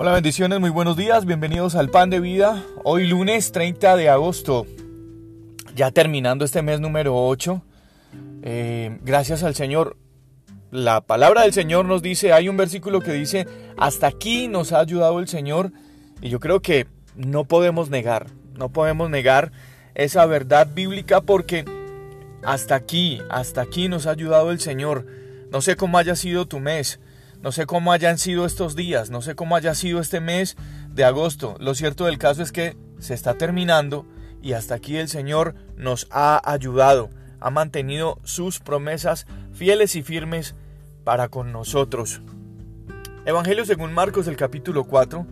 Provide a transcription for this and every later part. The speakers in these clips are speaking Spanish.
Hola, bendiciones, muy buenos días, bienvenidos al Pan de Vida. Hoy lunes 30 de agosto, ya terminando este mes número 8. Eh, gracias al Señor. La palabra del Señor nos dice, hay un versículo que dice, hasta aquí nos ha ayudado el Señor. Y yo creo que no podemos negar, no podemos negar esa verdad bíblica porque hasta aquí, hasta aquí nos ha ayudado el Señor. No sé cómo haya sido tu mes. No sé cómo hayan sido estos días, no sé cómo haya sido este mes de agosto. Lo cierto del caso es que se está terminando y hasta aquí el Señor nos ha ayudado, ha mantenido sus promesas fieles y firmes para con nosotros. Evangelio según Marcos el capítulo 4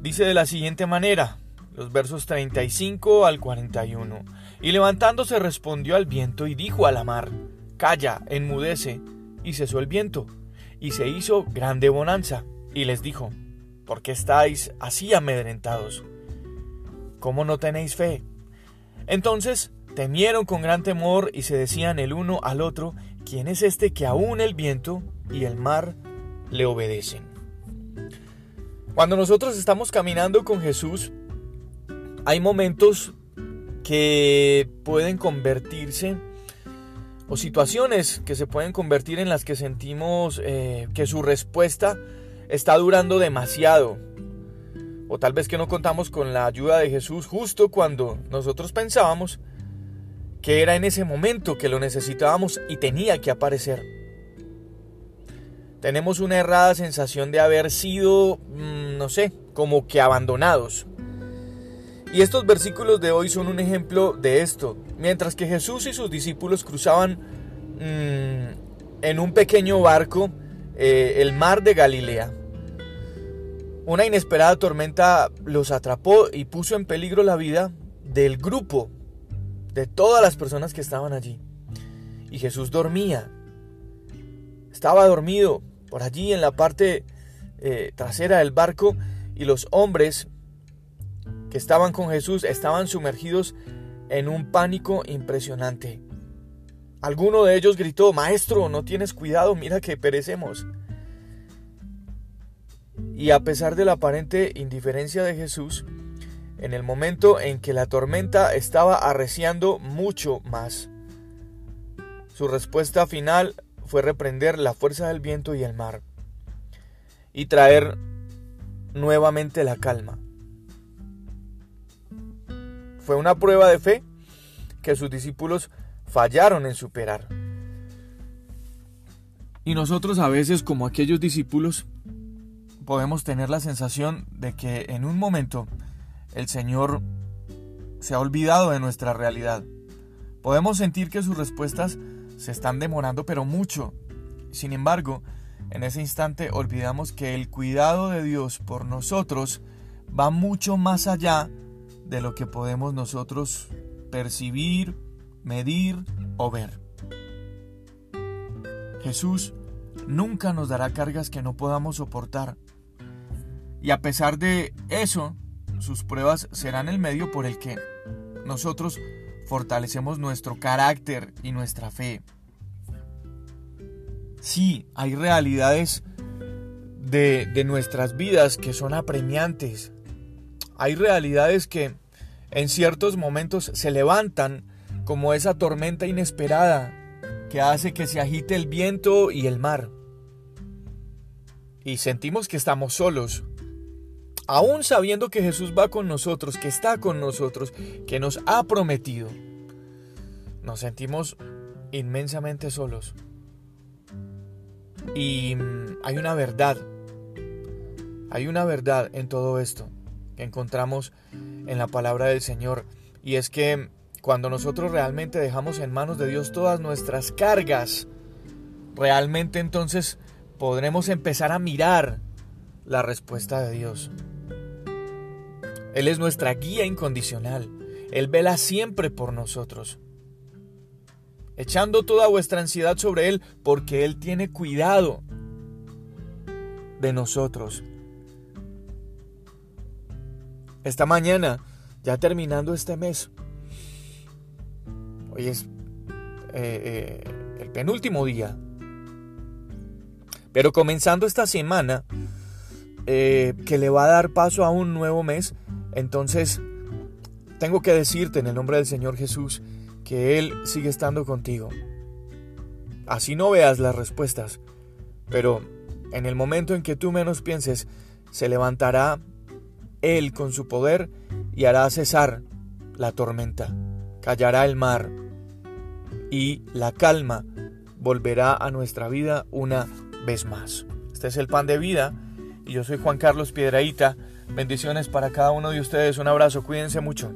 dice de la siguiente manera, los versos 35 al 41. Y levantándose respondió al viento y dijo a la mar, Calla, enmudece, y cesó el viento y se hizo grande bonanza, y les dijo, ¿por qué estáis así amedrentados? ¿Cómo no tenéis fe? Entonces temieron con gran temor y se decían el uno al otro, ¿quién es este que aún el viento y el mar le obedecen? Cuando nosotros estamos caminando con Jesús, hay momentos que pueden convertirse o situaciones que se pueden convertir en las que sentimos eh, que su respuesta está durando demasiado. O tal vez que no contamos con la ayuda de Jesús justo cuando nosotros pensábamos que era en ese momento que lo necesitábamos y tenía que aparecer. Tenemos una errada sensación de haber sido, mm, no sé, como que abandonados. Y estos versículos de hoy son un ejemplo de esto. Mientras que Jesús y sus discípulos cruzaban mm, en un pequeño barco eh, el mar de Galilea, una inesperada tormenta los atrapó y puso en peligro la vida del grupo, de todas las personas que estaban allí. Y Jesús dormía. Estaba dormido por allí en la parte eh, trasera del barco y los hombres que estaban con Jesús estaban sumergidos en un pánico impresionante. Alguno de ellos gritó, Maestro, no tienes cuidado, mira que perecemos. Y a pesar de la aparente indiferencia de Jesús, en el momento en que la tormenta estaba arreciando mucho más, su respuesta final fue reprender la fuerza del viento y el mar y traer nuevamente la calma. Fue una prueba de fe que sus discípulos fallaron en superar. Y nosotros a veces, como aquellos discípulos, podemos tener la sensación de que en un momento el Señor se ha olvidado de nuestra realidad. Podemos sentir que sus respuestas se están demorando, pero mucho. Sin embargo, en ese instante olvidamos que el cuidado de Dios por nosotros va mucho más allá de lo que podemos nosotros percibir, medir o ver. Jesús nunca nos dará cargas que no podamos soportar. Y a pesar de eso, sus pruebas serán el medio por el que nosotros fortalecemos nuestro carácter y nuestra fe. Sí, hay realidades de, de nuestras vidas que son apremiantes, hay realidades que en ciertos momentos se levantan como esa tormenta inesperada que hace que se agite el viento y el mar. Y sentimos que estamos solos, aún sabiendo que Jesús va con nosotros, que está con nosotros, que nos ha prometido. Nos sentimos inmensamente solos. Y hay una verdad, hay una verdad en todo esto que encontramos en la palabra del Señor. Y es que cuando nosotros realmente dejamos en manos de Dios todas nuestras cargas, realmente entonces podremos empezar a mirar la respuesta de Dios. Él es nuestra guía incondicional. Él vela siempre por nosotros. Echando toda vuestra ansiedad sobre Él porque Él tiene cuidado de nosotros. Esta mañana, ya terminando este mes, hoy es eh, eh, el penúltimo día, pero comenzando esta semana, eh, que le va a dar paso a un nuevo mes. Entonces, tengo que decirte en el nombre del Señor Jesús que Él sigue estando contigo. Así no veas las respuestas, pero en el momento en que tú menos pienses, se levantará Él con su poder y hará cesar la tormenta, callará el mar y la calma volverá a nuestra vida una vez más. Este es el pan de vida y yo soy Juan Carlos Piedraíta. Bendiciones para cada uno de ustedes. Un abrazo, cuídense mucho.